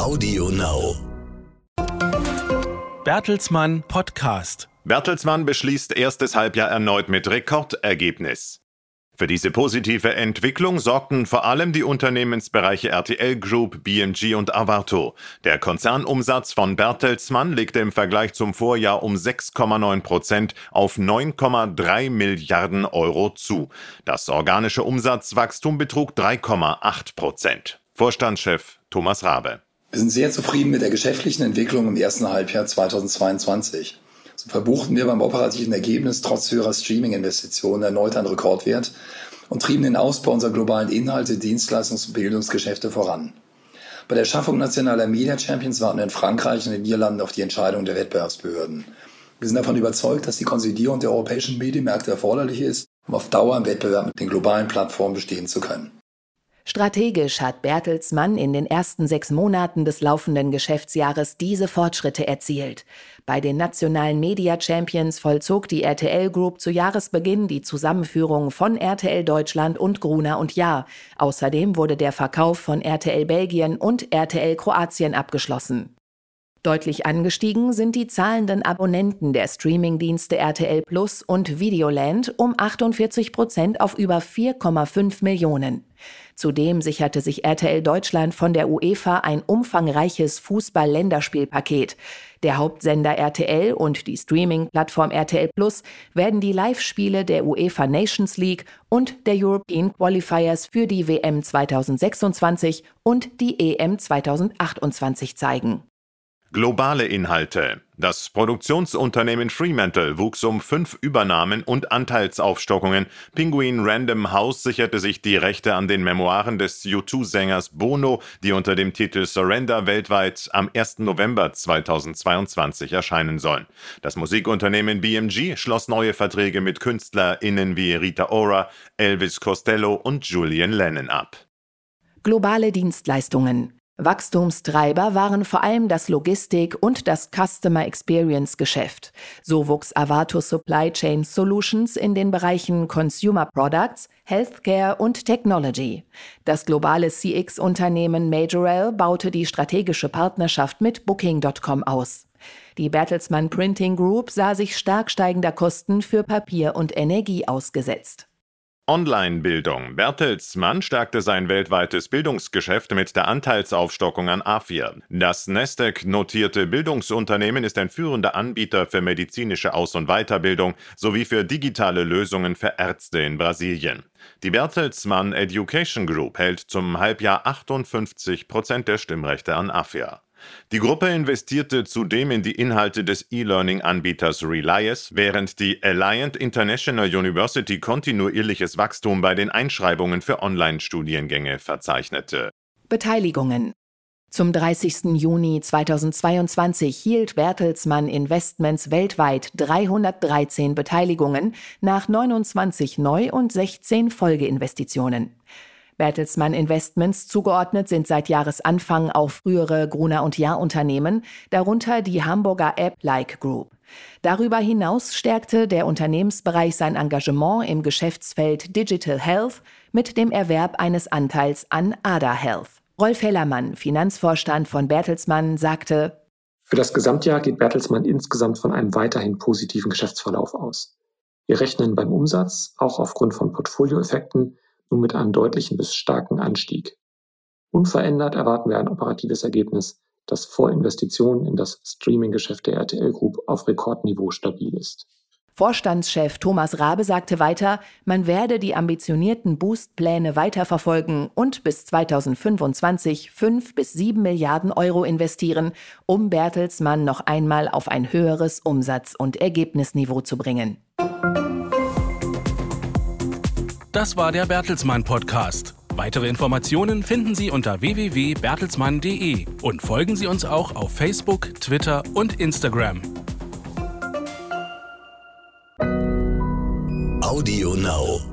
Audio Now. Bertelsmann Podcast. Bertelsmann beschließt erstes Halbjahr erneut mit Rekordergebnis. Für diese positive Entwicklung sorgten vor allem die Unternehmensbereiche RTL Group, BMG und Avato. Der Konzernumsatz von Bertelsmann legte im Vergleich zum Vorjahr um 6,9 Prozent auf 9,3 Milliarden Euro zu. Das organische Umsatzwachstum betrug 3,8 Prozent. Vorstandschef Thomas Rabe. Wir sind sehr zufrieden mit der geschäftlichen Entwicklung im ersten Halbjahr 2022. So verbuchten wir beim operativen Ergebnis trotz höherer Streaming-Investitionen erneut einen Rekordwert und trieben den Ausbau unserer globalen Inhalte, Dienstleistungs- und Bildungsgeschäfte voran. Bei der Schaffung nationaler Media Champions warten wir in Frankreich und den Niederlanden auf die Entscheidung der Wettbewerbsbehörden. Wir sind davon überzeugt, dass die Konsolidierung der europäischen Medienmärkte erforderlich ist, um auf Dauer im Wettbewerb mit den globalen Plattformen bestehen zu können. Strategisch hat Bertelsmann in den ersten sechs Monaten des laufenden Geschäftsjahres diese Fortschritte erzielt. Bei den nationalen Media Champions vollzog die RTL Group zu Jahresbeginn die Zusammenführung von RTL Deutschland und Gruner und Jahr. Außerdem wurde der Verkauf von RTL Belgien und RTL Kroatien abgeschlossen. Deutlich angestiegen sind die zahlenden Abonnenten der Streamingdienste RTL Plus und Videoland um 48 Prozent auf über 4,5 Millionen. Zudem sicherte sich RTL Deutschland von der UEFA ein umfangreiches Fußball-Länderspielpaket. Der Hauptsender RTL und die Streaming-Plattform RTL Plus werden die Live-Spiele der UEFA Nations League und der European Qualifiers für die WM 2026 und die EM 2028 zeigen. Globale Inhalte. Das Produktionsunternehmen Fremantle wuchs um fünf Übernahmen und Anteilsaufstockungen. Penguin Random House sicherte sich die Rechte an den Memoiren des U2-Sängers Bono, die unter dem Titel Surrender weltweit am 1. November 2022 erscheinen sollen. Das Musikunternehmen BMG schloss neue Verträge mit KünstlerInnen wie Rita Ora, Elvis Costello und Julian Lennon ab. Globale Dienstleistungen. Wachstumstreiber waren vor allem das Logistik- und das Customer Experience Geschäft. So wuchs Avato Supply Chain Solutions in den Bereichen Consumer Products, Healthcare und Technology. Das globale CX-Unternehmen Majorel baute die strategische Partnerschaft mit Booking.com aus. Die Bertelsmann Printing Group sah sich stark steigender Kosten für Papier und Energie ausgesetzt. Online-Bildung. Bertelsmann stärkte sein weltweites Bildungsgeschäft mit der Anteilsaufstockung an AFIR. Das Nasdaq-notierte Bildungsunternehmen ist ein führender Anbieter für medizinische Aus- und Weiterbildung sowie für digitale Lösungen für Ärzte in Brasilien. Die Bertelsmann Education Group hält zum Halbjahr 58 Prozent der Stimmrechte an AFIR. Die Gruppe investierte zudem in die Inhalte des E-Learning-Anbieters Relias, während die Alliant International University kontinuierliches Wachstum bei den Einschreibungen für Online-Studiengänge verzeichnete. Beteiligungen zum 30. Juni 2022 hielt Bertelsmann Investments weltweit 313 Beteiligungen nach 29 Neu- und 16 Folgeinvestitionen. Bertelsmann Investments zugeordnet sind seit Jahresanfang auch frühere Gruner und Jahr Unternehmen, darunter die Hamburger App-like Group. Darüber hinaus stärkte der Unternehmensbereich sein Engagement im Geschäftsfeld Digital Health mit dem Erwerb eines Anteils an Ada Health. Rolf Hellermann, Finanzvorstand von Bertelsmann, sagte, Für das Gesamtjahr geht Bertelsmann insgesamt von einem weiterhin positiven Geschäftsverlauf aus. Wir rechnen beim Umsatz, auch aufgrund von Portfolioeffekten, nun mit einem deutlichen bis starken Anstieg. Unverändert erwarten wir ein operatives Ergebnis, das vor Investitionen in das Streaming-Geschäft der RTL Group auf Rekordniveau stabil ist. Vorstandschef Thomas Rabe sagte weiter, man werde die ambitionierten Boost-Pläne weiterverfolgen und bis 2025 fünf bis sieben Milliarden Euro investieren, um Bertelsmann noch einmal auf ein höheres Umsatz- und Ergebnisniveau zu bringen. Das war der Bertelsmann Podcast. Weitere Informationen finden Sie unter www.bertelsmann.de und folgen Sie uns auch auf Facebook, Twitter und Instagram. Audio Now.